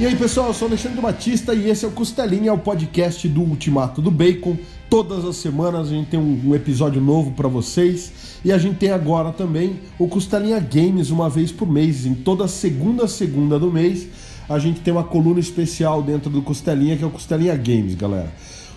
E aí, pessoal, eu sou Alexandre Batista e esse é o Costelinha, o podcast do Ultimato do Bacon. Todas as semanas a gente tem um, episódio novo para vocês e a gente tem agora também o Costelinha Games uma vez por mês. Em toda segunda segunda do mês a gente tem uma coluna especial dentro do Costelinha que é o Costelinha Games, galera.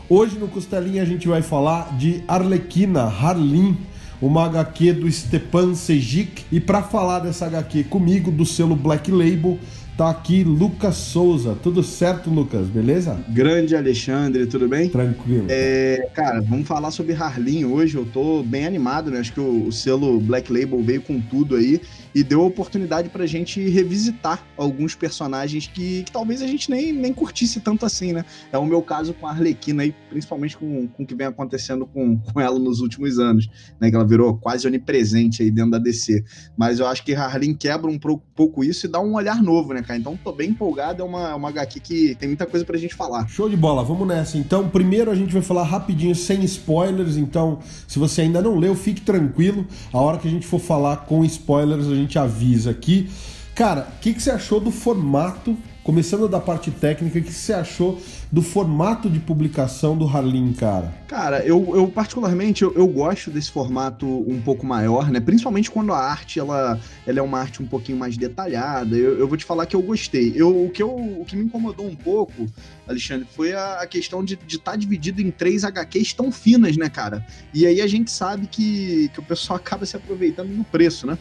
Hoje no Costelinha a gente vai falar de Arlequina, Harlin, uma HQ do Stepan Sejic. E para falar dessa HQ comigo, do selo Black Label, Tá aqui Lucas Souza. Tudo certo, Lucas? Beleza? Grande Alexandre, tudo bem? Tranquilo. É, cara, vamos falar sobre Harlin hoje. Eu tô bem animado, né? Acho que o, o selo Black Label veio com tudo aí e deu a oportunidade pra gente revisitar alguns personagens que, que, talvez a gente nem, nem curtisse tanto assim, né? É o meu caso com a Arlequina aí, principalmente com, com o que vem acontecendo com, com ela nos últimos anos, né? Que ela virou quase onipresente aí dentro da DC. Mas eu acho que Harlin quebra um pouco isso e dá um olhar novo, né, cara? Então tô bem empolgado, é uma, uma HQ que tem muita coisa pra gente falar. Show de bola, vamos nessa. Então, primeiro a gente vai falar rapidinho, sem spoilers, então se você ainda não leu, fique tranquilo. A hora que a gente for falar com spoilers, a gente gente avisa aqui. Cara, o que, que você achou do formato Começando da parte técnica, o que você achou do formato de publicação do Harlin, cara? Cara, eu, eu particularmente eu, eu, gosto desse formato um pouco maior, né? Principalmente quando a arte ela, ela é uma arte um pouquinho mais detalhada. Eu, eu vou te falar que eu gostei. Eu, o, que eu, o que me incomodou um pouco, Alexandre, foi a, a questão de estar tá dividido em três HQs tão finas, né, cara? E aí a gente sabe que, que o pessoal acaba se aproveitando no preço, né?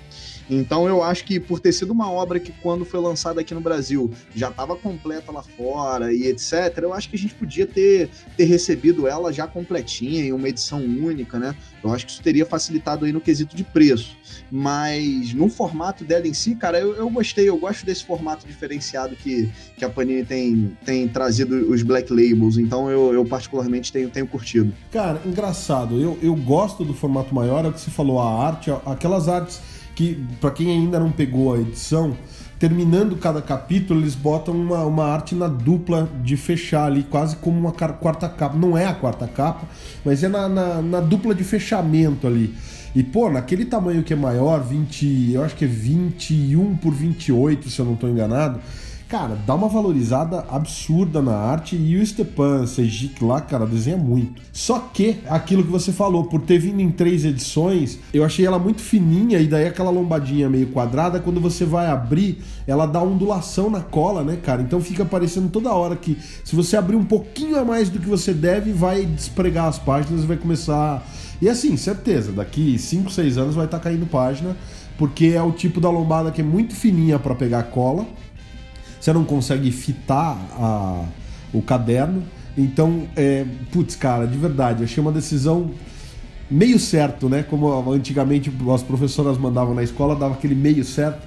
Então eu acho que por ter sido uma obra que quando foi lançada aqui no Brasil já estava completa lá fora e etc, eu acho que a gente podia ter, ter recebido ela já completinha em uma edição única, né? Eu acho que isso teria facilitado aí no quesito de preço. Mas no formato dela em si, cara, eu, eu gostei, eu gosto desse formato diferenciado que, que a Panini tem, tem trazido os Black Labels, então eu, eu particularmente tenho, tenho curtido. Cara, engraçado, eu, eu gosto do formato maior, é o que você falou, a arte, aquelas artes que, para quem ainda não pegou a edição, terminando cada capítulo, eles botam uma, uma arte na dupla de fechar ali, quase como uma quarta capa. Não é a quarta capa, mas é na, na, na dupla de fechamento ali. E, pô, naquele tamanho que é maior, 20, eu acho que é 21 por 28, se eu não estou enganado, cara, dá uma valorizada absurda na arte e o Stepan Sejic lá, cara, desenha muito. Só que, aquilo que você falou, por ter vindo em três edições, eu achei ela muito fininha e daí aquela lombadinha meio quadrada, quando você vai abrir, ela dá ondulação na cola, né, cara? Então fica parecendo toda hora que se você abrir um pouquinho a mais do que você deve, vai despregar as páginas e vai começar... E assim, certeza, daqui 5, 6 anos vai estar tá caindo página, porque é o tipo da lombada que é muito fininha para pegar cola, você não consegue fitar a, o caderno. Então, é, putz, cara, de verdade, achei uma decisão meio certo, né? Como antigamente as professoras mandavam na escola, dava aquele meio certo.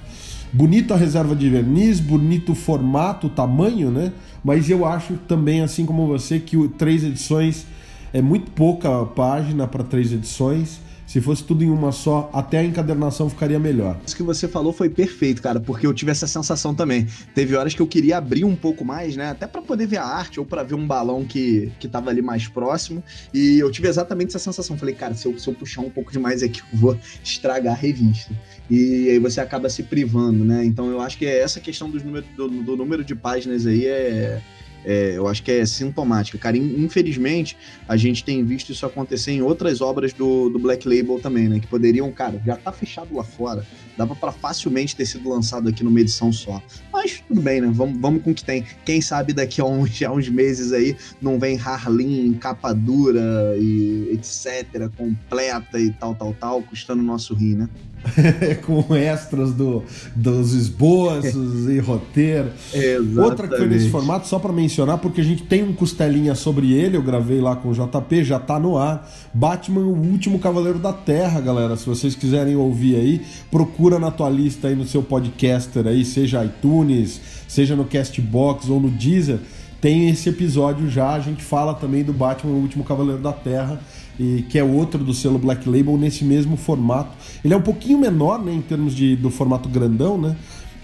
Bonita a reserva de verniz, bonito o formato, o tamanho, né? Mas eu acho também, assim como você, que o, três edições é muito pouca página para três edições. Se fosse tudo em uma só, até a encadernação ficaria melhor. Isso que você falou foi perfeito, cara, porque eu tive essa sensação também. Teve horas que eu queria abrir um pouco mais, né? Até para poder ver a arte ou para ver um balão que, que tava ali mais próximo. E eu tive exatamente essa sensação. Falei, cara, se eu, se eu puxar um pouco demais aqui, eu vou estragar a revista. E aí você acaba se privando, né? Então eu acho que essa questão número, do, do número de páginas aí é é, eu acho que é sintomática. Cara, infelizmente, a gente tem visto isso acontecer em outras obras do, do Black Label também, né? Que poderiam, cara, já tá fechado lá fora. Dava para facilmente ter sido lançado aqui numa edição só. Mas tudo bem, né? Vamos, vamos com o que tem. Quem sabe daqui a uns, a uns meses aí não vem Harlin, capa dura e etc., completa e tal, tal, tal, custando o nosso rim, né? com extras do, dos esboços e roteiro. Exatamente. Outra que foi nesse formato, só para mencionar, porque a gente tem um costelinha sobre ele, eu gravei lá com o JP, já tá no ar. Batman, o último Cavaleiro da Terra, galera. Se vocês quiserem ouvir aí, procura na tua lista aí no seu podcaster aí, seja iTunes, seja no Castbox ou no Deezer. Tem esse episódio já, a gente fala também do Batman, o último Cavaleiro da Terra e que é outro do selo Black Label nesse mesmo formato. Ele é um pouquinho menor, né, em termos de, do formato grandão, né?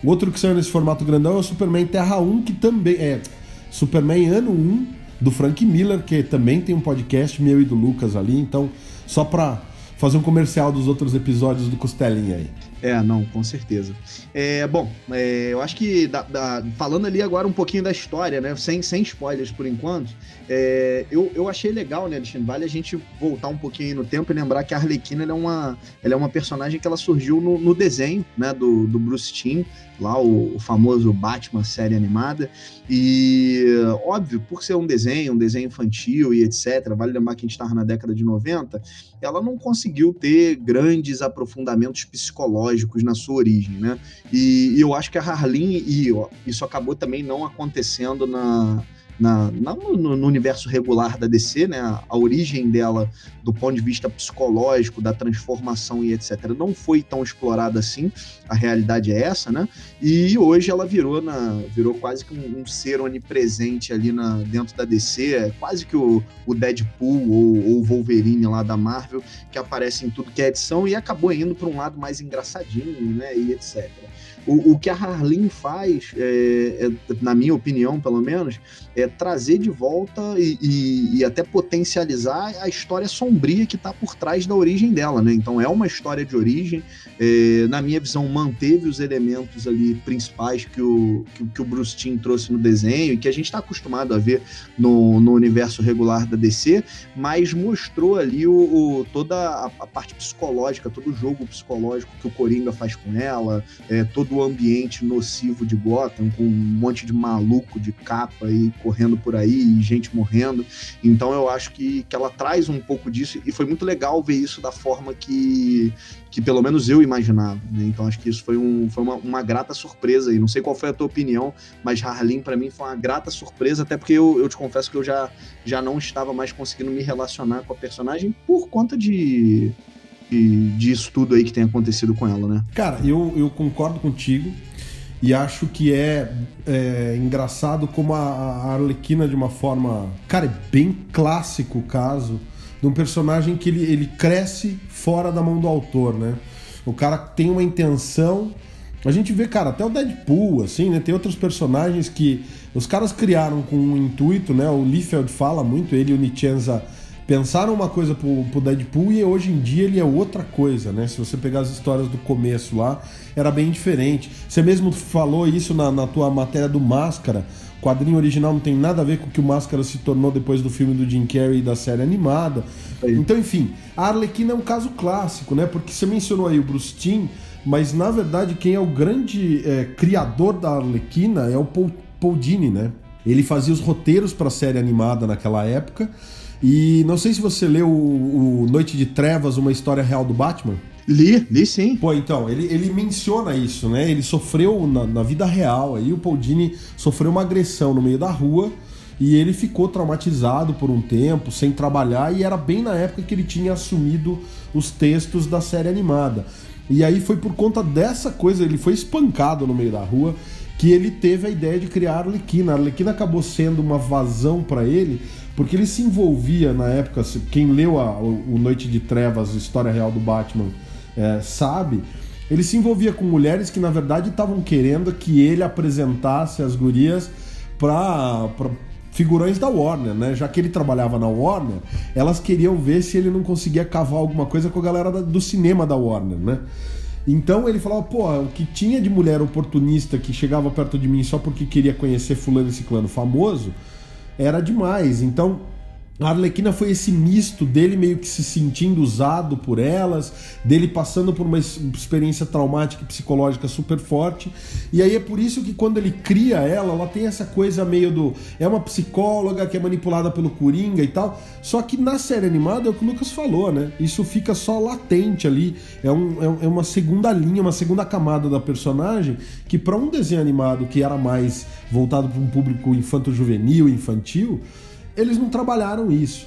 O outro que saiu nesse formato grandão é o Superman Terra 1, que também é Superman Ano 1 do Frank Miller, que também tem um podcast meu e do Lucas ali, então só para fazer um comercial dos outros episódios do Costelinha aí. É, não, com certeza. É, bom, é, eu acho que da, da, falando ali agora um pouquinho da história, né? Sem, sem spoilers por enquanto, é, eu, eu achei legal, né, Alexandre? Vale a gente voltar um pouquinho no tempo e lembrar que a Arlequina é, uma, ela é uma personagem que ela surgiu no, no desenho né, do, do Bruce Timm, lá o, o, famoso Batman série animada. E, óbvio, por ser um desenho, um desenho infantil e etc., vale lembrar que a gente estava na década de 90, ela não conseguiu ter grandes aprofundamentos psicológicos na sua origem, né? E, e eu acho que a Harleen, e ó, isso acabou também não acontecendo na na, na no, no, universo regular da DC, né? A, origem dela, do ponto de vista psicológico, da transformação e etc., não foi tão explorada assim. A realidade é essa, né? E hoje ela virou na, virou quase que um, um ser onipresente ali na, dentro da DC, é quase que o, o Deadpool ou o Wolverine lá da Marvel, que aparece em tudo que é edição e acabou indo para um lado mais engraçadinho, né? E etc. O, o que a Harleen faz, é, é, na minha opinião, pelo menos, é trazer de volta e, e, e até potencializar a história sombria que está por trás da origem dela, né? Então é uma história de origem, é, na minha visão, manteve os elementos ali principais que o, que, que o Bruce Timm trouxe no desenho e que a gente está acostumado a ver no, no universo regular da DC, mas mostrou ali o, o toda a, a, parte psicológica, todo o jogo psicológico que o Coringa faz com ela, é, todo o ambiente nocivo de Gotham, com um monte de maluco de capa e correndo por aí e gente morrendo. Então eu acho que, que ela traz um pouco disso e foi muito legal ver isso da forma que, que pelo menos eu imaginava. Né? Então acho que isso foi, um, foi uma, uma grata surpresa. E não sei qual foi a tua opinião, mas Harleen para mim foi uma grata surpresa, até porque eu, eu te confesso que eu já, já não estava mais conseguindo me relacionar com a personagem por conta de disso tudo aí que tem acontecido com ela, né? Cara, eu, eu concordo contigo e acho que é, é engraçado como a, a Arlequina, de uma forma. Cara, é bem clássico o caso de um personagem que ele, ele cresce fora da mão do autor, né? O cara tem uma intenção. A gente vê, cara, até o Deadpool, assim, né? Tem outros personagens que os caras criaram com um intuito, né? O Liefeld fala muito, ele e o Nichenza pensaram uma coisa pro, pro Deadpool e hoje em dia ele é outra coisa, né? Se você pegar as histórias do começo lá, era bem diferente. Você mesmo falou isso na, na tua matéria do Máscara. O quadrinho original não tem nada a ver com o que o Máscara se tornou depois do filme do Jim Carrey e da série animada. Então, enfim, a Arlequina é um caso clássico, né? Porque você mencionou aí o Bruce Timm, mas na verdade quem é o grande é, criador da Arlequina é o Paul, Paul Dini, né? Ele fazia os roteiros para a série animada naquela época e não sei se você leu o, o Noite de Trevas, uma história real do Batman. Li, li sim. Pô, então, ele, ele menciona isso, né? Ele sofreu na, na vida real, aí o Paul Dini sofreu uma agressão no meio da rua e ele ficou traumatizado por um tempo, sem trabalhar, e era bem na época que ele tinha assumido os textos da série animada. E aí foi por conta dessa coisa, ele foi espancado no meio da rua, que ele teve a ideia de criar a Arlequina. A Arlequina acabou sendo uma vazão para ele, porque ele se envolvia na época, quem leu a, o Noite de Trevas, história real do Batman, é, sabe, ele se envolvia com mulheres que na verdade estavam querendo que ele apresentasse as gurias para figurões da Warner, né? Já que ele trabalhava na Warner, elas queriam ver se ele não conseguia cavar alguma coisa com a galera do cinema da Warner, né? Então ele falava, pô, o que tinha de mulher oportunista que chegava perto de mim só porque queria conhecer fulano e ciclano famoso, era demais. Então, a Arlequina foi esse misto dele meio que se sentindo usado por elas, dele passando por uma experiência traumática e psicológica super forte. E aí é por isso que quando ele cria ela, ela tem essa coisa meio do. É uma psicóloga que é manipulada pelo Coringa e tal. Só que na série animada é o que o Lucas falou, né? Isso fica só latente ali. É, um, é, é uma segunda linha, uma segunda camada da personagem que, para um desenho animado que era mais voltado para um público infanto-juvenil, infantil eles não trabalharam isso.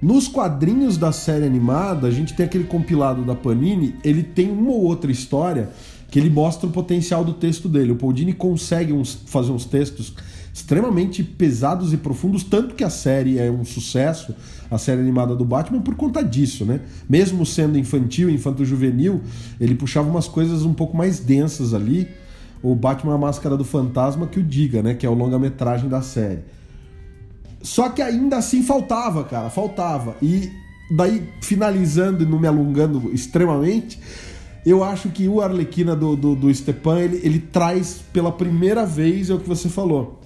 Nos quadrinhos da série animada, a gente tem aquele compilado da Panini, ele tem uma ou outra história que ele mostra o potencial do texto dele. O Paul Dini consegue uns, fazer uns textos extremamente pesados e profundos, tanto que a série é um sucesso, a série animada do Batman, por conta disso, né? Mesmo sendo infantil, infanto-juvenil, ele puxava umas coisas um pouco mais densas ali. O Batman a Máscara do Fantasma que o diga, né? Que é o longa-metragem da série. Só que ainda assim faltava, cara, faltava. E daí, finalizando e não me alongando extremamente, eu acho que o Arlequina do, do, do Stepan, ele, ele traz pela primeira vez, é o que você falou,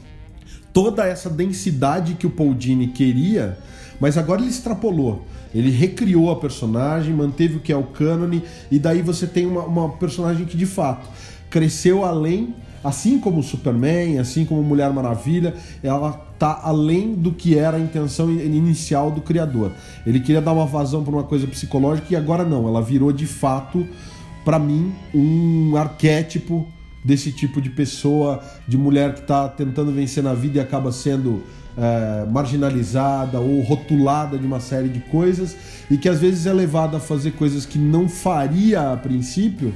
toda essa densidade que o Paul Dini queria, mas agora ele extrapolou. Ele recriou a personagem, manteve o que é o cânone, e daí você tem uma, uma personagem que de fato cresceu além, assim como Superman, assim como Mulher Maravilha, ela tá além do que era a intenção inicial do criador. Ele queria dar uma vazão para uma coisa psicológica e agora não, ela virou de fato para mim um arquétipo desse tipo de pessoa, de mulher que está tentando vencer na vida e acaba sendo é, marginalizada ou rotulada de uma série de coisas e que às vezes é levada a fazer coisas que não faria a princípio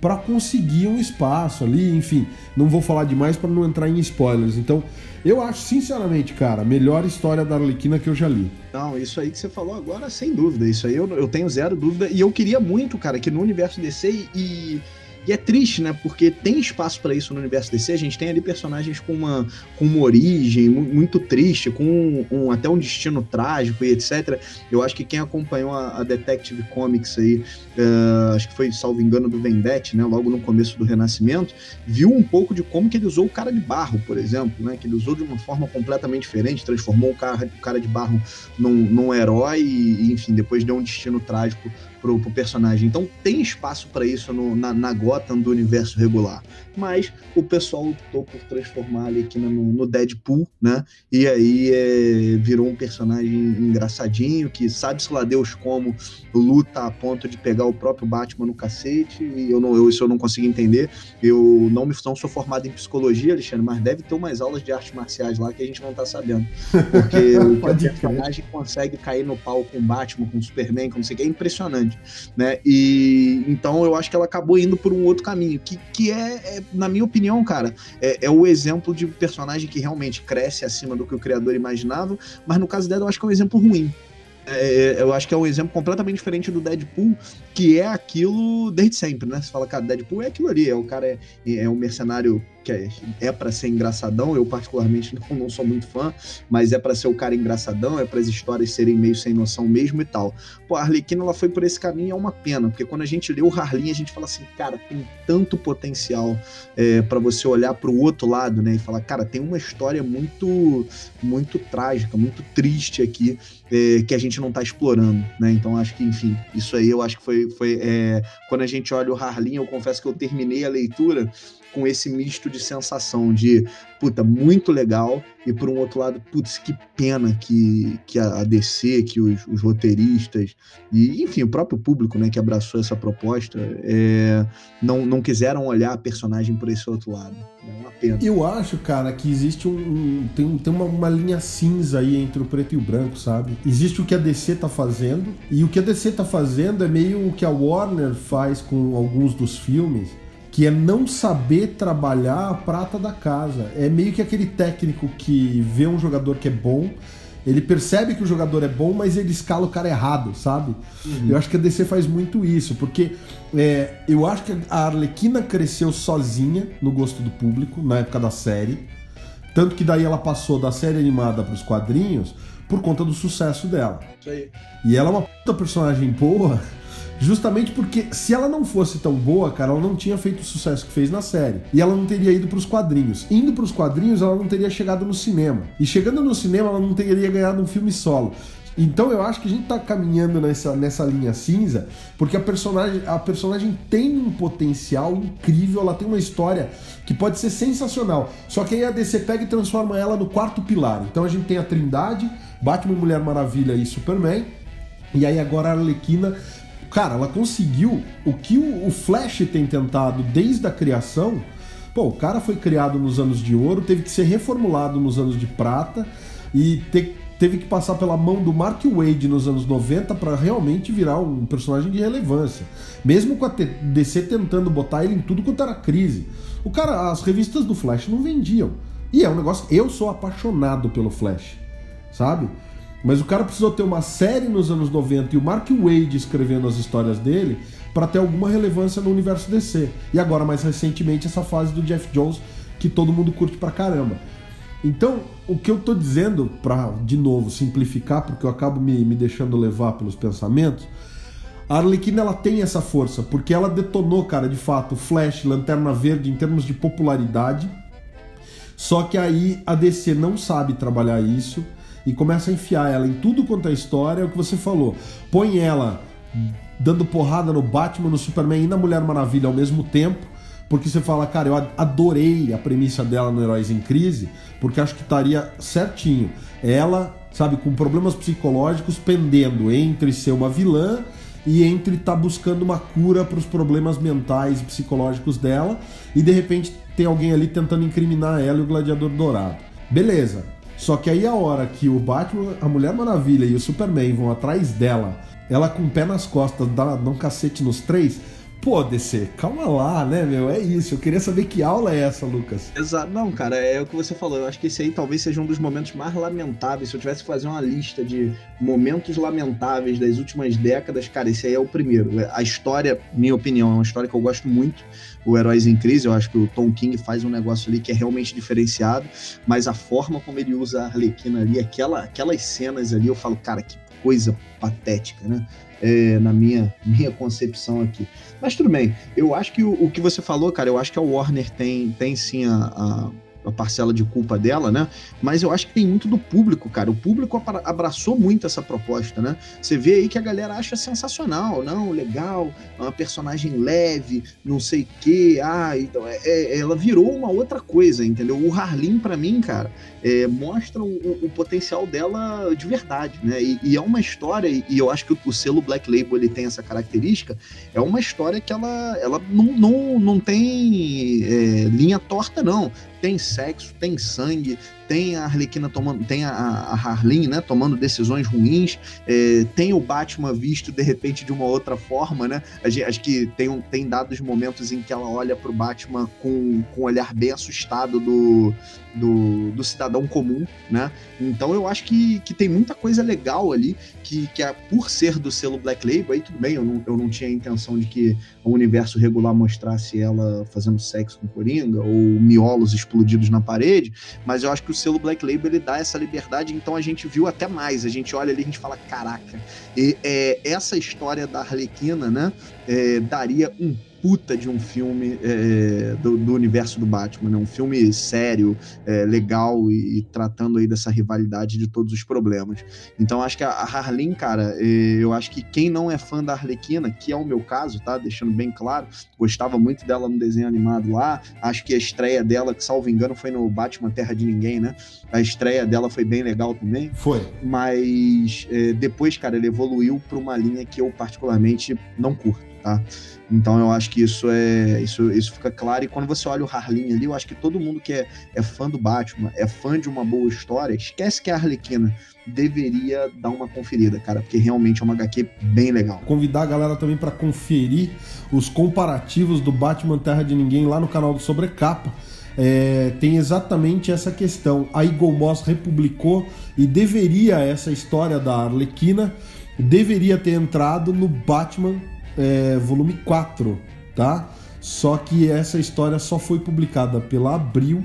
para conseguir um espaço ali, enfim. Não vou falar demais para não entrar em spoilers. Então, eu acho, sinceramente, cara, a melhor história da Arlequina que eu já li. Não, isso aí que você falou agora, sem dúvida. Isso aí eu, eu tenho zero dúvida. E eu queria muito, cara, que no universo DC e e é triste, né? Porque tem espaço para isso no universo DC. A gente tem ali personagens com uma, com uma origem muito triste, com um, um, até um destino trágico e etc. Eu acho que quem acompanhou a, a Detective Comics aí, uh, acho que foi, salvo engano, do Vendette, né? Logo no começo do Renascimento, viu um pouco de como que ele usou o cara de barro, por exemplo, né? Que ele usou de uma forma completamente diferente, transformou o cara, o cara de barro num, num herói e, enfim, depois deu um destino trágico pro, pro personagem. Então tem espaço para isso no, na, na Gotham do universo regular. Mas o pessoal optou por transformar ele aqui no, no Deadpool, né? E aí é, virou um personagem engraçadinho, que sabe-se lá Deus como luta a ponto de pegar o próprio Batman no cacete. E eu, não, eu, isso eu não consigo entender. Eu não, me, não sou formado em psicologia, Alexandre, mas deve ter umas aulas de artes marciais lá que a gente não tá sabendo. Porque o personagem consegue cair no pau com o Batman, com o Superman, com não sei o que, é impressionante né? E então eu acho que ela acabou indo por um outro caminho, que, que é, é na minha opinião, cara, é, é, o exemplo de personagem que realmente cresce acima do que o criador imaginava, mas no caso dela eu acho que é um exemplo ruim. É, eu acho que é um exemplo completamente diferente do Deadpool, que é aquilo desde sempre, né? Você fala, cara, Deadpool é aquilo ali, é o cara é, é um mercenário que é, é para ser engraçadão. Eu, particularmente, não, não sou muito fã, mas é para ser o cara engraçadão, é para as histórias serem meio sem noção mesmo e tal. Pô, a Arlequina ela foi por esse caminho, é uma pena, porque quando a gente lê o Harlin, a gente fala assim, cara, tem tanto potencial é, para você olhar para o outro lado, né, e falar, cara, tem uma história muito, muito trágica, muito triste aqui é, que a gente não está explorando, né? Então acho que, enfim, isso aí eu acho que foi, foi é, quando a gente olha o Harlin, eu confesso que eu terminei a leitura com esse misto de sensação de, puta, muito legal, e por um outro lado, putz, que pena que, que a DC, que os, os roteiristas, e enfim, o próprio público, né, que abraçou essa proposta, é, não, não quiseram olhar a personagem por esse outro lado. É uma pena. Eu acho, cara, que existe um. um tem tem uma, uma linha cinza aí entre o preto e o branco, sabe? Existe o que a DC tá fazendo, e o que a DC tá fazendo é meio o que a Warner faz com alguns dos filmes que é não saber trabalhar a prata da casa. É meio que aquele técnico que vê um jogador que é bom, ele percebe que o jogador é bom, mas ele escala o cara errado, sabe? Uhum. Eu acho que a DC faz muito isso, porque é, eu acho que a Arlequina cresceu sozinha no gosto do público, na época da série. Tanto que daí ela passou da série animada para os quadrinhos por conta do sucesso dela. Isso aí. E ela é uma puta personagem boa Justamente porque se ela não fosse tão boa, cara, ela não tinha feito o sucesso que fez na série. E ela não teria ido para os quadrinhos. Indo para os quadrinhos, ela não teria chegado no cinema. E chegando no cinema, ela não teria ganhado um filme solo. Então eu acho que a gente tá caminhando nessa, nessa linha cinza, porque a personagem, a personagem tem um potencial incrível, ela tem uma história que pode ser sensacional. Só que aí a DC pega e transforma ela no quarto pilar. Então a gente tem a Trindade, Batman, Mulher Maravilha e Superman. E aí agora a Arlequina Cara, ela conseguiu o que o Flash tem tentado desde a criação. Pô, o cara foi criado nos anos de ouro, teve que ser reformulado nos anos de prata e te, teve que passar pela mão do Mark Wade nos anos 90 para realmente virar um personagem de relevância. Mesmo com a DC tentando botar ele em tudo quanto era crise. O cara, as revistas do Flash não vendiam. E é um negócio. Eu sou apaixonado pelo Flash, sabe? Mas o cara precisou ter uma série nos anos 90 e o Mark Wade escrevendo as histórias dele para ter alguma relevância no universo DC. E agora, mais recentemente, essa fase do Jeff Jones que todo mundo curte pra caramba. Então, o que eu tô dizendo, para de novo simplificar, porque eu acabo me, me deixando levar pelos pensamentos, A Arlequina ela tem essa força, porque ela detonou, cara, de fato, Flash, Lanterna Verde em termos de popularidade. Só que aí a DC não sabe trabalhar isso e começa a enfiar ela em tudo quanto é história, é o que você falou. Põe ela dando porrada no Batman, no Superman e na Mulher Maravilha ao mesmo tempo, porque você fala, cara, eu adorei a premissa dela no Heróis em Crise, porque acho que estaria certinho. Ela, sabe, com problemas psicológicos pendendo entre ser uma vilã e entre estar tá buscando uma cura para os problemas mentais e psicológicos dela, e de repente tem alguém ali tentando incriminar ela e o Gladiador Dourado. Beleza. Só que aí a hora que o Batman, a Mulher Maravilha e o Superman vão atrás dela, ela com o pé nas costas, dá, dá um cacete nos três, Pô, DC, calma lá, né, meu? É isso. Eu queria saber que aula é essa, Lucas. Exato. Não, cara, é o que você falou. Eu acho que esse aí talvez seja um dos momentos mais lamentáveis. Se eu tivesse que fazer uma lista de momentos lamentáveis das últimas décadas, cara, esse aí é o primeiro. A história, minha opinião, é uma história que eu gosto muito. O Heróis em Crise, eu acho que o Tom King faz um negócio ali que é realmente diferenciado, mas a forma como ele usa a Arlequina ali, aquela, aquelas cenas ali, eu falo, cara, que coisa patética, né? É, na minha, minha concepção aqui. Mas tudo bem, eu acho que o, o, que você falou, cara, eu acho que a Warner tem, tem sim a, a a parcela de culpa dela, né? Mas eu acho que tem muito do público, cara. O público abraçou muito essa proposta, né? Você vê aí que a galera acha sensacional, não, legal, é uma personagem leve, não sei o quê. Ah, então é, é, ela virou uma outra coisa, entendeu? O Harlin, para mim, cara, é, mostra o, o, potencial dela de verdade, né? E, e, é uma história, e eu acho que o, o, selo Black Label ele tem essa característica, é uma história que ela, ela não, não, não tem é, linha torta, não tem sexo, tem sangue, tem a Arlequina tomando, tem a, a Harleen, né, tomando decisões ruins, é, tem o Batman visto de repente de uma outra forma, né? Acho que tem, tem dados momentos em que ela olha pro Batman com, com um olhar bem assustado do, do, do, cidadão comum, né? Então eu acho que, que tem muita coisa legal ali, que, que é, por ser do selo Black Label, aí tudo bem, eu não, eu não tinha a intenção de que o universo regular mostrasse ela fazendo sexo com Coringa, ou miolos explodidos na parede, mas eu acho que o selo Black Label ele dá essa liberdade, então a gente viu até mais. A gente olha ali e a gente fala, caraca, e, é, essa história da Arlequina, né, é, daria um puta de um filme é, do, do, universo do Batman, né? Um filme sério, é, legal e, e, tratando aí dessa rivalidade de todos os problemas. Então acho que a, a Harleen, cara, é, eu acho que quem não é fã da Arlequina, que é o meu caso, tá? Deixando bem claro, gostava muito dela no desenho animado lá. Acho que a estreia dela, que salvo engano, foi no Batman Terra de Ninguém, né? A estreia dela foi bem legal também. Foi. Mas é, depois, cara, ele evoluiu para uma linha que eu particularmente não curto tá? Então eu acho que isso é isso, isso fica claro. E quando você olha o Harlin ali, eu acho que todo mundo que é, é fã do Batman, é fã de uma boa história, esquece que a Arlequina deveria dar uma conferida, cara, porque realmente é uma HQ bem legal. Convidar a galera também para conferir os comparativos do Batman Terra de Ninguém lá no canal do Sobrecapa. É, tem exatamente essa questão. A Eagle Moss republicou e deveria essa história da Arlequina deveria ter entrado no Batman é, volume 4, tá? Só que essa história só foi publicada pela Abril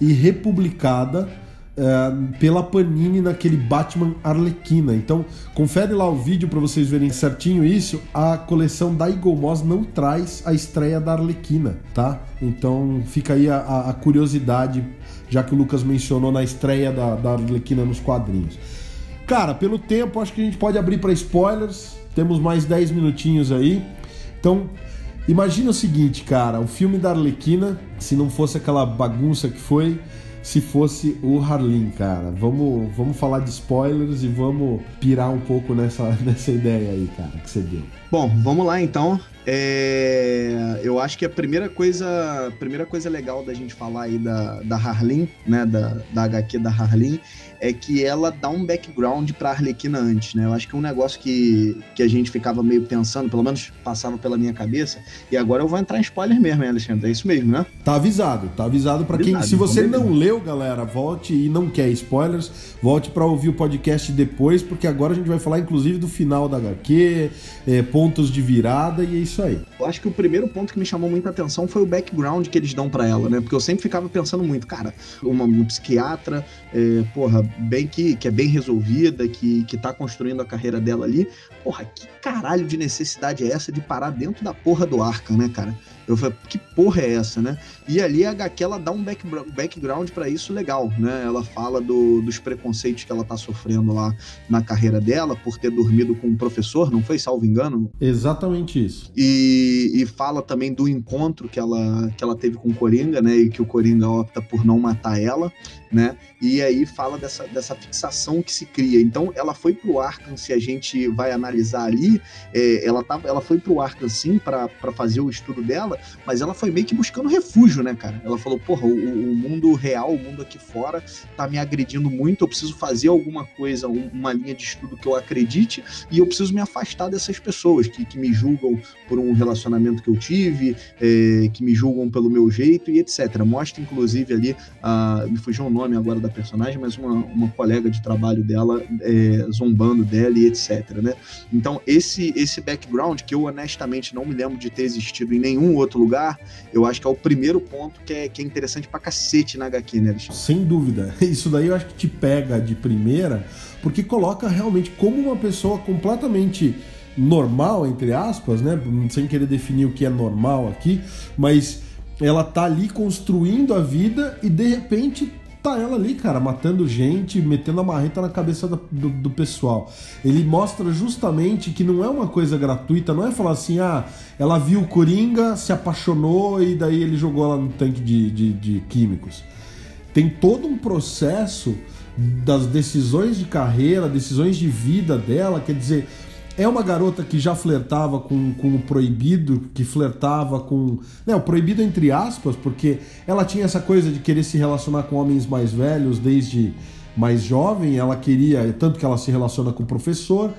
e republicada é, pela Panini naquele Batman Arlequina. Então, confere lá o vídeo para vocês verem certinho isso. A coleção da Eagle Moss não traz a estreia da Arlequina, tá? Então, fica aí a, a curiosidade, já que o Lucas mencionou na estreia da, da Arlequina nos quadrinhos. Cara, pelo tempo, acho que a gente pode abrir para spoilers. Temos mais 10 minutinhos aí. Então, imagina o seguinte, cara, o filme da Arlequina, se não fosse aquela bagunça que foi, se fosse o Harlin, cara. Vamos, vamos falar de spoilers e vamos pirar um pouco nessa, nessa ideia aí, cara, que você deu. Bom, vamos lá então. É, eu acho que a primeira coisa, primeira coisa legal da gente falar aí da, da Harlin, né, da, da HQ da Harlin, é que ela dá um background pra Arlequina antes, né? Eu acho que é um negócio que, que a gente ficava meio pensando, pelo menos passava pela minha cabeça, e agora eu vou entrar em spoiler mesmo, hein, Alexandre? É isso mesmo, né? Tá avisado, tá avisado para quem. Se você não leu, galera, volte e não quer spoilers, volte para ouvir o podcast depois, porque agora a gente vai falar inclusive do final da HQ, é, pontos de virada e é isso aí. Eu acho que o primeiro ponto que me chamou muita atenção foi o background que eles dão para ela, né? Porque eu sempre ficava pensando muito, cara, uma, uma psiquiatra, é, porra, bem que, que é bem resolvida, que, que tá construindo a carreira dela ali. Porra, que caralho de necessidade é essa de parar dentro da porra do Arca, né, cara? Eu falei, que porra é essa, né? E ali a HQ ela dá um back, background para isso legal, né? Ela fala do, dos preconceitos que ela tá sofrendo lá na carreira dela por ter dormido com um professor, não foi, salvo engano? Exatamente isso. E, e fala também do encontro que ela, que ela teve com o Coringa, né? E que o Coringa opta por não matar ela, né? E aí fala dessa, dessa fixação que se cria. Então ela foi pro Arkham, se a gente vai analisar ali, é, ela, tava, ela foi pro Arkham sim para fazer o estudo dela, mas ela foi meio que buscando refúgio, né, cara? Ela falou, porra, o, o mundo real, o mundo aqui fora, tá me agredindo muito, eu preciso fazer alguma coisa, uma linha de estudo que eu acredite, e eu preciso me afastar dessas pessoas que, que me julgam por um relacionamento que eu tive, é, que me julgam pelo meu jeito e etc. Mostra, inclusive, ali, uh, me fugiu o nome agora da personagem, mas uma, uma colega de trabalho dela é, zombando dela e etc, né? Então, esse, esse background, que eu honestamente não me lembro de ter existido em nenhum outro lugar, eu acho que é o primeiro ponto que é, que é interessante pra cacete na HQ, né, Alexandre? Sem dúvida. Isso daí eu acho que te pega de primeira, porque coloca realmente como uma pessoa completamente normal, entre aspas, né? Sem querer definir o que é normal aqui, mas ela tá ali construindo a vida e de repente tá ela ali, cara, matando gente, metendo a marreta na cabeça do, do, do, pessoal. Ele mostra justamente que não é uma coisa gratuita, não é falar assim, ah, ela viu o Coringa, se apaixonou e daí ele jogou ela no tanque de, de, de químicos. Tem todo um processo das decisões de carreira, decisões de vida dela, quer dizer, é uma garota que já flertava com, com o proibido, que flertava com. Né, o proibido entre aspas, porque ela tinha essa coisa de querer se relacionar com homens mais velhos desde mais jovem, ela queria, tanto que ela se relaciona com o professor.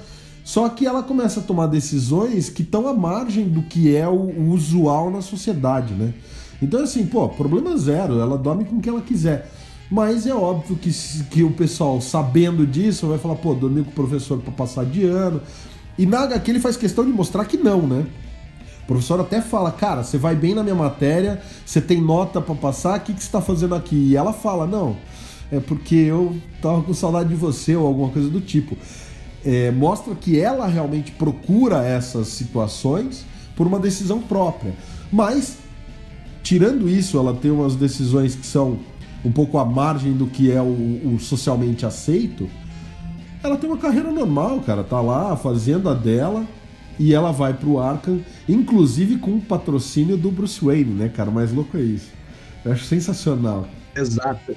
Só que ela começa a tomar decisões que estão à margem do que é o, o usual na sociedade, né? Então, assim, pô, problema zero, ela dorme com quem ela quiser. Mas é óbvio que, que o pessoal, sabendo disso, vai falar, pô, dormiu com o professor para passar de ano. E na HQ ele faz questão de mostrar que não, né? O professor até fala, cara, você vai bem na minha matéria, você tem nota para passar, o que, que você tá fazendo aqui? E ela fala, não, é porque eu tava com saudade de você ou alguma coisa do tipo. É, mostra que ela realmente procura essas situações por uma decisão própria. Mas, tirando isso, ela tem umas decisões que são um pouco à margem do que é o, o socialmente aceito ela tem uma carreira normal, cara. Tá lá fazendo a dela e ela vai pro Arkham, inclusive com o patrocínio do Bruce Wayne, né, cara? Mais louco é isso. Eu acho sensacional. Exato.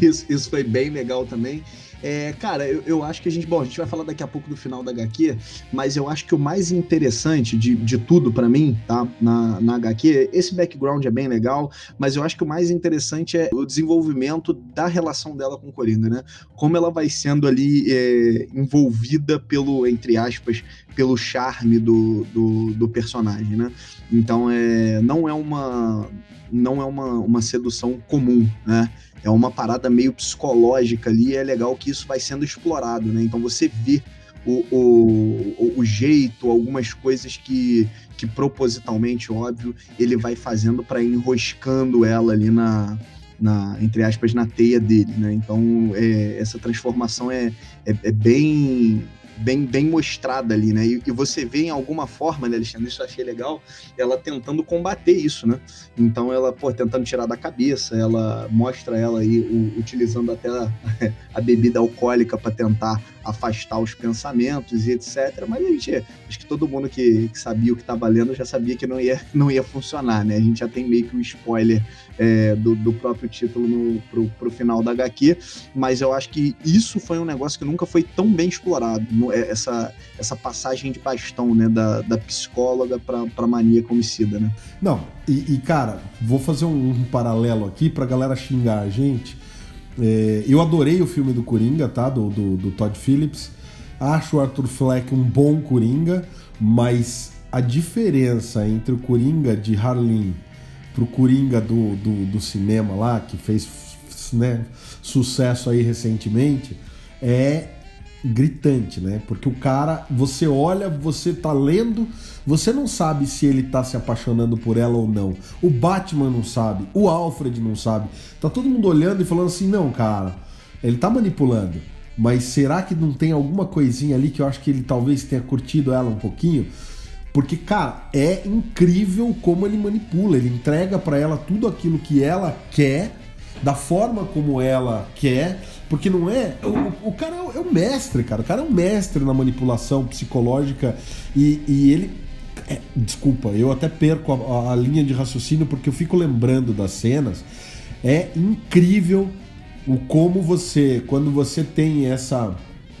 Isso, isso foi bem legal também. É, cara, eu, eu, acho que a gente. Bom, a gente vai falar daqui a pouco do final da HQ, mas eu acho que o mais interessante de, de tudo para mim, tá? Na, na HQ, esse background é bem legal, mas eu acho que o mais interessante é o desenvolvimento da relação dela com o Coringa, né? Como ela vai sendo ali é, envolvida pelo, entre aspas, pelo charme do, do, do personagem, né? Então, é, não é uma. Não é uma, uma sedução comum, né? É uma parada meio psicológica ali, e é legal que isso vai sendo explorado, né? Então você vê o, o, o jeito, algumas coisas que, que propositalmente, óbvio, ele vai fazendo para enroscando ela ali na, na, entre aspas, na teia dele, né? Então, é, essa transformação é, é, é, bem bem, bem mostrada ali, né? E, e, você vê em alguma forma, né, Alexandre? Isso eu achei legal, ela tentando combater isso, né? Então ela, pô, tentando tirar da cabeça, ela mostra ela aí o, utilizando até a, a bebida alcoólica para tentar afastar os pensamentos e etc. Mas a gente, acho que todo mundo que, que sabia o que estava lendo já sabia que não ia, não ia funcionar, né? A gente já tem meio que um spoiler é, do, do, próprio título no, pro, pro final da HQ, mas eu acho que isso foi um negócio que nunca foi tão bem explorado, no, é, essa, essa passagem de bastão, né, da, da psicóloga pra, pra maníaca homicida, né? Não, e, e cara, vou fazer um, um paralelo aqui pra galera xingar a gente, é, eu adorei o filme do Coringa, tá? Do, do, do, Todd Phillips. Acho o Arthur Fleck um bom Coringa, mas a diferença entre o Coringa de Harlem pro Coringa do, do, do cinema lá, que fez né, sucesso aí recentemente, é gritante, né? Porque o cara, você olha, você tá lendo, você não sabe se ele tá se apaixonando por ela ou não. O Batman não sabe, o Alfred não sabe. Tá todo mundo olhando e falando assim: "Não, cara, Ele tá manipulando. Mas será que não tem alguma coisinha ali que eu acho que ele talvez tenha curtido ela um pouquinho? Porque, cara, é incrível como ele manipula. Ele entrega para ela tudo aquilo que ela quer, da forma como ela quer. Porque não é. O, o cara é o, é o, mestre, cara. O cara é um mestre na manipulação psicológica. E, e ele. É, desculpa, eu até perco a, a linha de raciocínio porque eu fico lembrando das cenas. É incrível o como você, quando você tem essa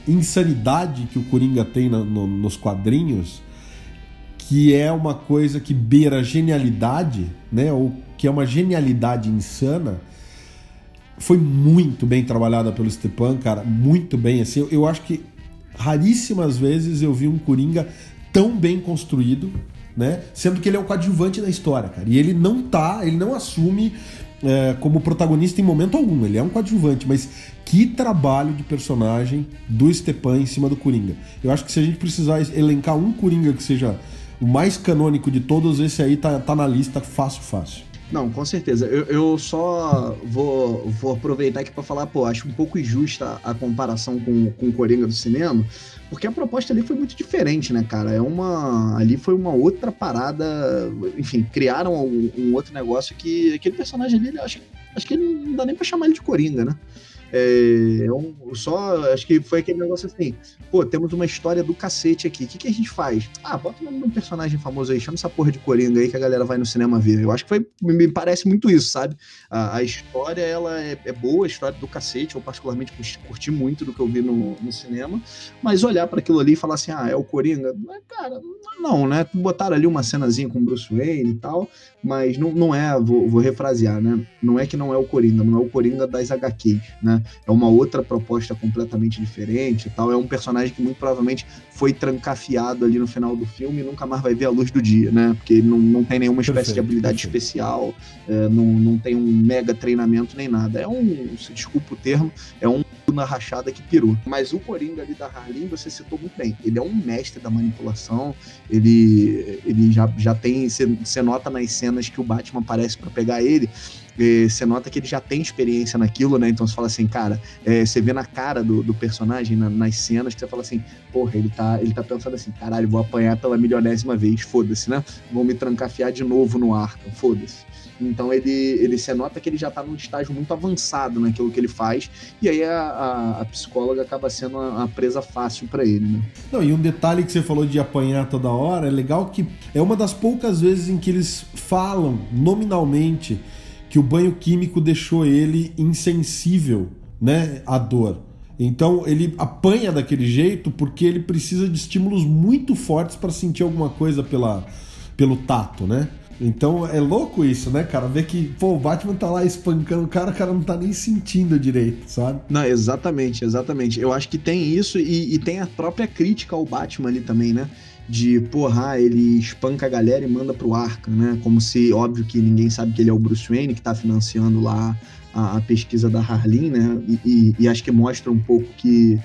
insanidade que o Coringa tem no, nos quadrinhos, que é uma coisa que beira genialidade, né? Ou que é uma genialidade insana, foi muito bem trabalhada pelo Stepan, cara, muito bem. Assim, eu, eu acho que raríssimas vezes eu vi um Coringa tão bem construído, né? Sendo que ele é o coadjuvante da história, cara. E ele não tá, ele não assume é, como protagonista em momento algum. Ele é um coadjuvante, mas que trabalho de personagem do Stepan em cima do Coringa. Eu acho que se a gente precisar elencar um Coringa que seja o mais canônico de todos, esse aí tá, tá na lista fácil, fácil. Não, com certeza. Eu, eu só vou, vou aproveitar aqui para falar, pô, acho um pouco injusta a comparação com, com o Coringa do cinema, porque a proposta ali foi muito diferente, né, cara? É uma. Ali foi uma outra parada. Enfim, criaram um, um outro negócio que aquele personagem ali, acho, acho que não dá nem pra chamar ele de Coringa, né? É, é um, só, acho que foi aquele negócio assim, pô, temos uma história do cacete aqui, o que, que a gente faz? Ah, bota o nome de um personagem famoso aí, chama essa porra de Coringa aí que a galera vai no cinema ver. Eu acho que foi, me parece muito isso, sabe? A, a história, ela é, é, boa, a história do cacete, eu particularmente curti muito do que eu vi no, no cinema, mas olhar para aquilo ali e falar assim, ah, é o Coringa? Cara, não, né? Botaram ali uma cenazinha com Bruce Wayne e tal, mas não, não é, vou, vou refrasear, né? Não é que não é o Coringa, não é o Coringa das HQs, né? É uma outra proposta completamente diferente e tal. É um personagem que muito provavelmente foi trancafiado ali no final do filme e nunca mais vai ver a luz do dia, né? Porque ele não, não tem nenhuma espécie perfeito, de habilidade perfeito. especial, é, não, não tem um mega treinamento nem nada. É um, se desculpa o termo, é um na rachada que pirou. Mas o Coringa ali da Harley, você citou muito bem. Ele é um mestre da manipulação, ele, ele já, já tem. Você nota nas cenas que o Batman aparece para pegar ele você nota que ele já tem experiência naquilo, né? Então você fala assim, cara, é, você vê na cara do, do personagem, na, nas cenas, que você fala assim, porra, ele tá, ele tá pensando assim, caralho, vou apanhar pela milionésima vez, foda-se, né? Vou me trancafiar de novo no arco, foda-se. Então ele, ele se nota que ele já está num estágio muito avançado naquilo que ele faz, e aí a, a, a psicóloga acaba sendo a, a presa fácil para ele, né? Não, e um detalhe que você falou de apanhar toda hora, é legal que é uma das poucas vezes em que eles falam nominalmente que o banho químico deixou ele insensível, né, à dor. Então ele apanha daquele jeito porque ele precisa de estímulos muito fortes para sentir alguma coisa pela, pelo tato, né? Então é louco isso, né, cara? Ver que, pô, o Batman tá lá espancando o cara, o cara não tá nem sentindo direito, sabe? Não, exatamente, exatamente. Eu acho que tem isso e, e tem a própria crítica ao Batman ali também, né? De, porra, ele espanca a galera e manda pro Arca, né? Como se, óbvio que ninguém sabe que ele é o Bruce Wayne que tá financiando lá a, a pesquisa da Harleen, né? E, e, e, acho que mostra um pouco que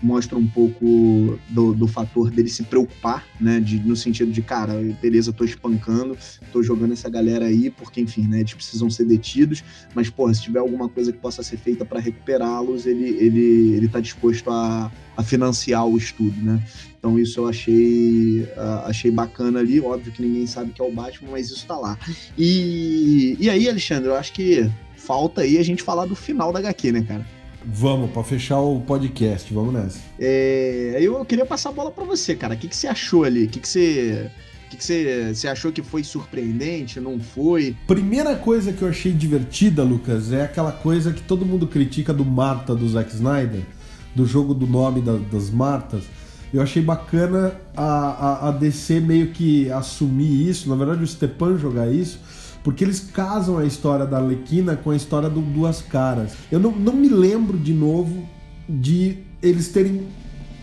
mostra um pouco do, do fator dele se preocupar, né? De, no sentido de, cara, beleza, tô espancando, tô jogando essa galera aí, porque, enfim, né? Eles precisam ser detidos, mas, porra, se tiver alguma coisa que possa ser feita para recuperá-los, ele, ele, ele tá disposto a, a financiar o estudo, né? Então isso eu achei, uh, achei bacana ali. Óbvio que ninguém sabe que é o Batman, mas isso tá lá. E, e aí, Alexandre, eu acho que falta aí a gente falar do final da HQ, né, cara? Vamos, para fechar o podcast, vamos nessa. É, eu queria passar a bola para você, cara. O que, que você achou ali? O que, que você. O que, que você, você achou que foi surpreendente? Não foi? Primeira coisa que eu achei divertida, Lucas, é aquela coisa que todo mundo critica do Marta do Zack Snyder, do jogo do nome da, das Martas. Eu achei bacana a, a, a DC meio que assumir isso, na verdade o Stepan jogar isso, porque eles casam a história da Arlequina com a história do Duas Caras. Eu não, não me lembro de novo de eles terem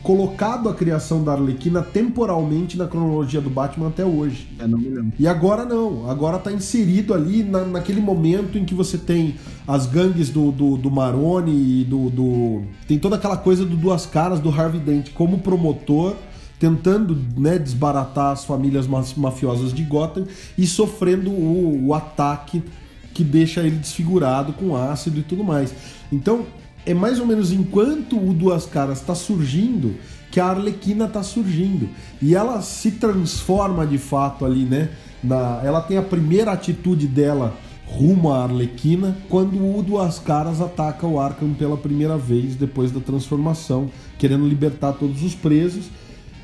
colocado a criação da Arlequina temporalmente na cronologia do Batman até hoje. É, não me lembro. E agora não, agora tá inserido ali na, naquele momento em que você tem as gangues do, do, do Maroni e do, do. Tem toda aquela coisa do Duas Caras do Harvey Dent como promotor tentando né, desbaratar as famílias mafiosas de Gotham e sofrendo o, o ataque que deixa ele desfigurado com ácido e tudo mais. Então, é mais ou menos enquanto o Duas Caras está surgindo que a Arlequina está surgindo. E ela se transforma de fato ali, né? Na, ela tem a primeira atitude dela rumo à Arlequina quando o Duas Caras ataca o Arkham pela primeira vez depois da transformação, querendo libertar todos os presos.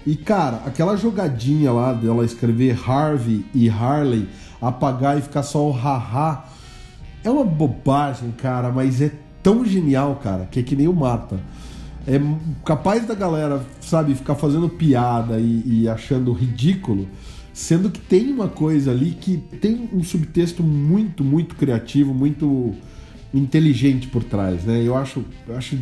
E cara, aquela jogadinha lá dela escrever Harvey e Harley, apagar e ficar só o haha, é uma bobagem, cara, mas é tão genial, cara, que é que nem o Mata. É capaz da galera, sabe, ficar fazendo piada e, e achando ridículo, sendo que tem uma coisa ali que tem um subtexto muito, muito criativo, muito inteligente por trás, né? Eu acho, eu acho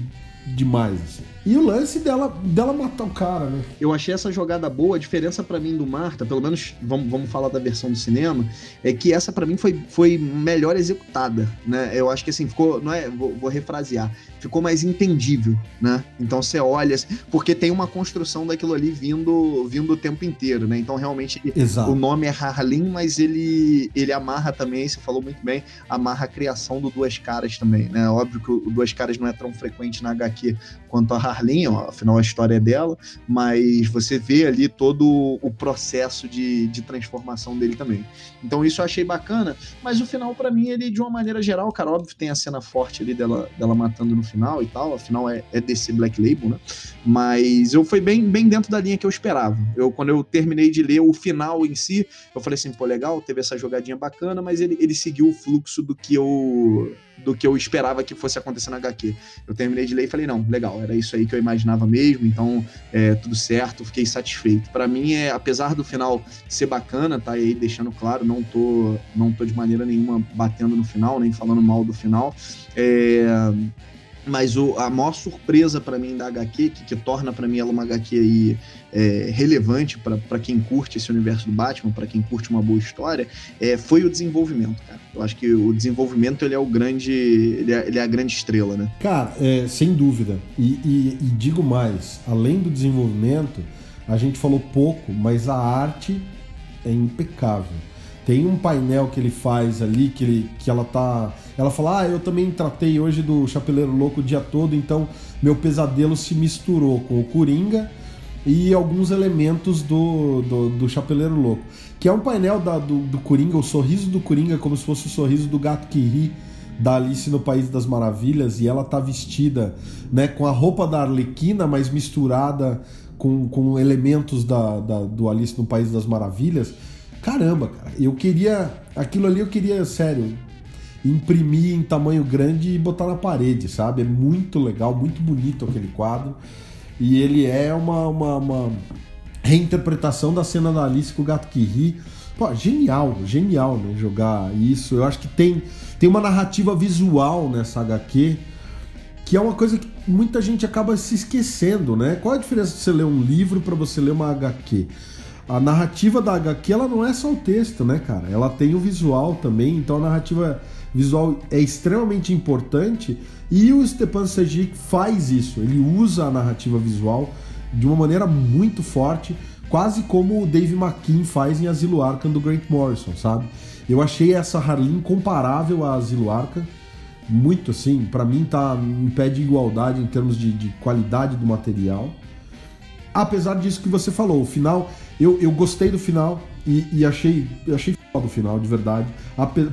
demais, assim. E o lance dela, dela matar o cara, né? Eu achei essa jogada boa. A diferença para mim do Marta, pelo menos vamos, vamos falar da versão do cinema, é que essa para mim foi, foi melhor executada, né? Eu acho que assim, ficou. Não é, vou, vou refrasear. Ficou mais entendível, né? Então você olha, porque tem uma construção daquilo ali vindo, vindo o tempo inteiro, né? Então realmente Exato. o nome é Harlin, mas ele, ele amarra também, você falou muito bem, amarra a criação do Duas Caras também, né? Óbvio que o Duas Caras não é tão frequente na HQ quanto a Harleen, ó, afinal a história é dela, mas você vê ali todo o processo de, de transformação dele também. Então isso eu achei bacana, mas o final para mim, ele de uma maneira geral, cara, óbvio tem a cena forte ali dela, dela matando no final e tal, afinal é, é desse Black Label, né? Mas eu fui bem, bem dentro da linha que eu esperava. Eu, quando eu terminei de ler o final em si, eu falei assim, pô, legal, teve essa jogadinha bacana, mas ele, ele seguiu o fluxo do que eu do que eu esperava que fosse acontecer na HQ. Eu terminei de ler e falei, não, legal, era isso aí que eu imaginava mesmo, então é, tudo certo, fiquei satisfeito. Para mim, é, apesar do final ser bacana, tá aí deixando claro, não tô, não tô de maneira nenhuma batendo no final, nem falando mal do final. É, mas o, a maior surpresa para mim da HQ, que, que torna para mim ela uma HQ aí, é, relevante para quem curte esse universo do Batman, para quem curte uma boa história, é, foi o desenvolvimento, cara. Eu acho que o desenvolvimento ele é o grande, ele é, ele é a grande estrela, né? Cara, é, sem dúvida. E, e, e digo mais, além do desenvolvimento, a gente falou pouco, mas a arte é impecável. Tem um painel que ele faz ali que, ele, que ela tá. Ela fala: Ah, eu também tratei hoje do Chapeleiro Louco o dia todo, então meu pesadelo se misturou com o Coringa e alguns elementos do, do, do Chapeleiro Louco. Que é um painel da, do, do Coringa, o sorriso do Coringa, como se fosse o sorriso do gato que ri da Alice no País das Maravilhas, e ela tá vestida né, com a roupa da Arlequina, mas misturada com, com elementos da, da, do Alice no País das Maravilhas. Caramba, cara, eu queria. Aquilo ali eu queria, sério, imprimir em tamanho grande e botar na parede, sabe? É muito legal, muito bonito aquele quadro. E ele é uma, uma, uma reinterpretação da cena da Alice com o gato que ri. Pô, genial, genial, né? Jogar isso. Eu acho que tem, tem uma narrativa visual nessa HQ que é uma coisa que muita gente acaba se esquecendo, né? Qual a diferença de você ler um livro para você ler uma HQ? A narrativa da HQ ela não é só o texto, né, cara? Ela tem o visual também, então a narrativa visual é extremamente importante e o Stepan Sejic faz isso. Ele usa a narrativa visual de uma maneira muito forte, quase como o Dave McKean faz em Asilo Arkham do Grant Morrison, sabe? Eu achei essa Harleen comparável a Asilo Arkham, muito assim, para mim tá em pé de igualdade em termos de, de qualidade do material. Apesar disso que você falou, o final eu, eu gostei do final e, e achei, achei foda o final, de verdade.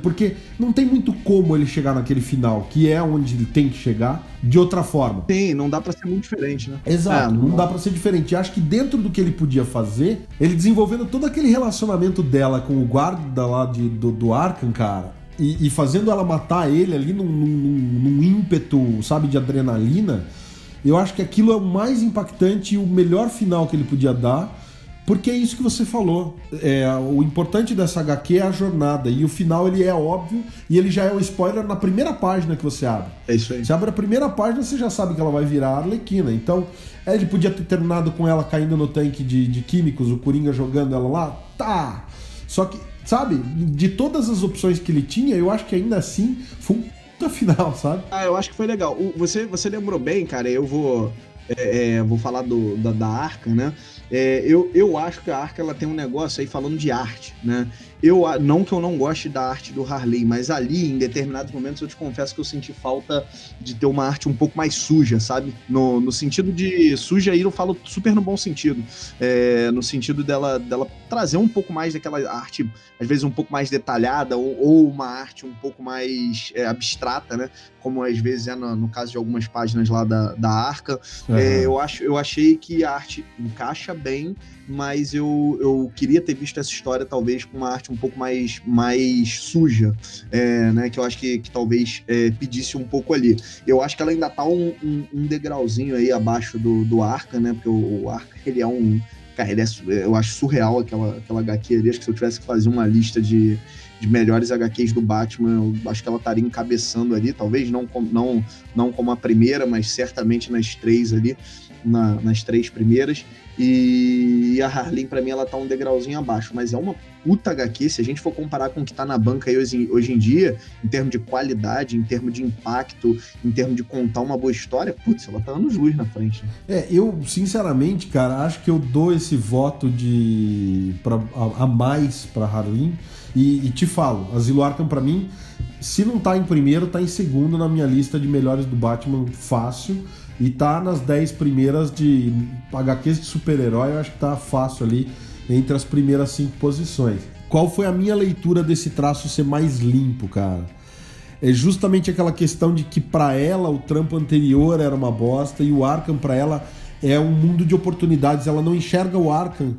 Porque não tem muito como ele chegar naquele final, que é onde ele tem que chegar, de outra forma. Tem, não dá para ser muito diferente, né? Exato, é, não, não dá para ser diferente. acho que dentro do que ele podia fazer, ele desenvolvendo todo aquele relacionamento dela com o guarda lá de, do, do Arkham, cara, e, e, fazendo ela matar ele ali num, num, num, ímpeto, sabe, de adrenalina, eu acho que aquilo é o mais impactante e o melhor final que ele podia dar porque é isso que você falou. É, o importante dessa HQ é a jornada. E o final ele é óbvio e ele já é um spoiler na primeira página que você abre. É isso aí. Você abre a primeira página, você já sabe que ela vai virar a Arlequina. Então, é, ele podia ter terminado com ela caindo no tanque de, de químicos, o Coringa jogando ela lá. Tá! Só que, sabe, de todas as opções que ele tinha, eu acho que ainda assim foi um puta final, sabe? Ah, eu acho que foi legal. O, você, você lembrou bem, cara, eu vou. É, é, vou falar do, da, da Arca, né? É, eu, eu acho que a Arca ela tem um negócio aí falando de arte, né? Eu não que eu não goste da arte do Harley, mas ali, em determinados momentos, eu te confesso que eu senti falta de ter uma arte um pouco mais suja, sabe? No, no sentido de suja aí eu falo super no bom sentido. É, no sentido dela, dela trazer um pouco mais daquela arte, às vezes um pouco mais detalhada, ou, ou uma arte um pouco mais é, abstrata, né? Como às vezes é no, no, caso de algumas páginas lá da, da Arca. Uhum. É, eu, acho, eu achei que a arte encaixa bem, mas eu, eu queria ter visto essa história talvez com uma arte um pouco mais, mais suja, é, né? Que eu acho que, que talvez é, pedisse um pouco ali. Eu acho que ela ainda tá um, um, um degrauzinho aí abaixo do, do Arca, né? Porque o, o Arca ele é um Cara, ele é, eu acho surreal aquela, aquela HQ ali. Acho que se eu tivesse que fazer uma lista de, de melhores HQs do Batman, eu acho que ela estaria encabeçando ali. Talvez não, não, não como a primeira, mas certamente nas três ali, na, nas três primeiras. E a Harleen, para mim, ela tá um degrauzinho abaixo, mas é uma puta HQ. Se a gente for comparar com o que tá na banca hoje, hoje em dia, em termos de qualidade, em termos de impacto, em termos de contar uma boa história, putz, ela tá anos luz na frente. É, eu, sinceramente, cara, acho que eu dou esse voto de pra, a, a mais pra Harleen. E, e, te falo, a Zilo Arkham, pra mim, se não tá em primeiro, tá em segundo na minha lista de melhores do Batman fácil e tá nas 10 primeiras de HQs de super-herói, eu acho que tá fácil ali entre as primeiras cinco posições. Qual foi a minha leitura desse traço ser mais limpo, cara? É justamente aquela questão de que para ela o trampo anterior era uma bosta e o Arkham para ela é um mundo de oportunidades. Ela não enxerga o Arkham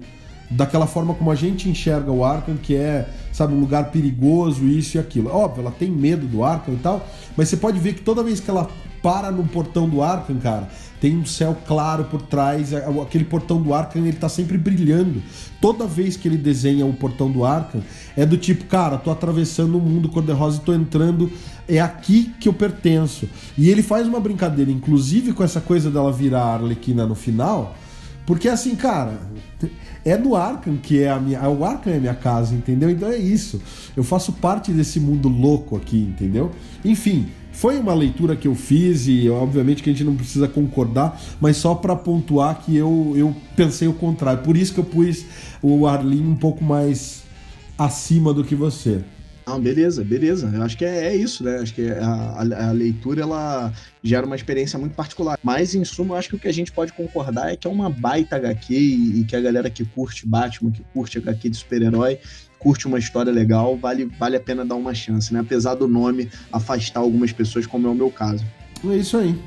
daquela forma como a gente enxerga o Arkham, que é, sabe, um lugar perigoso, isso e aquilo. Óbvio, ela tem medo do Arkham e tal, mas você pode ver que toda vez que ela para no portão do Arkham, cara, tem um céu claro por trás, é, aquele portão do Arkham ele tá sempre brilhando. Toda vez que ele desenha o portão do Arkham, é do tipo, cara, tô atravessando o mundo cor-de-rosa e tô entrando, é aqui que eu pertenço. E ele faz uma brincadeira, inclusive com essa coisa dela virar Arlequina no final, porque assim, cara, é no Arkham que é a minha. O Arkham é a minha casa, entendeu? Então é isso. Eu faço parte desse mundo louco aqui, entendeu? Enfim, foi uma leitura que eu fiz e obviamente que a gente não precisa concordar, mas só para pontuar que eu, eu pensei o contrário. Por isso que eu pus o Arlene um pouco mais acima do que você. Não, beleza, beleza. Eu acho que é, é isso, né? Acho que a, a, a, leitura ela gera uma experiência muito particular. Mas, em suma, eu acho que o que a gente pode concordar é que é uma baita HQ e, e que a galera que curte Batman, que curte HQ de super-herói, curte uma história legal, vale, vale a pena dar uma chance, né? Apesar do nome afastar algumas pessoas, como é o meu caso. É isso aí.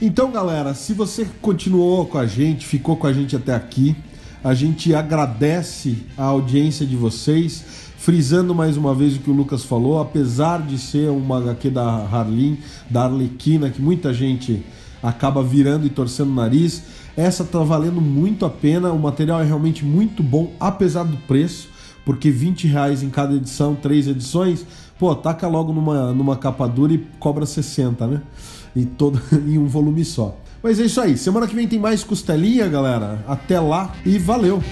Então, galera, se você continuou com a gente, ficou com a gente até aqui, a gente agradece a audiência de vocês. Frisando mais uma vez o que o Lucas falou, apesar de ser uma HQ da Harleen, da Arlequina, que muita gente acaba virando e torcendo o nariz, essa tá valendo muito a pena. O material é realmente muito bom, apesar do preço porque 20 reais em cada edição, três edições, pô, taca logo numa, numa capa dura e cobra 60, né? E todo, em um volume só. Mas é isso aí. Semana que vem tem mais costelinha, galera. Até lá e valeu!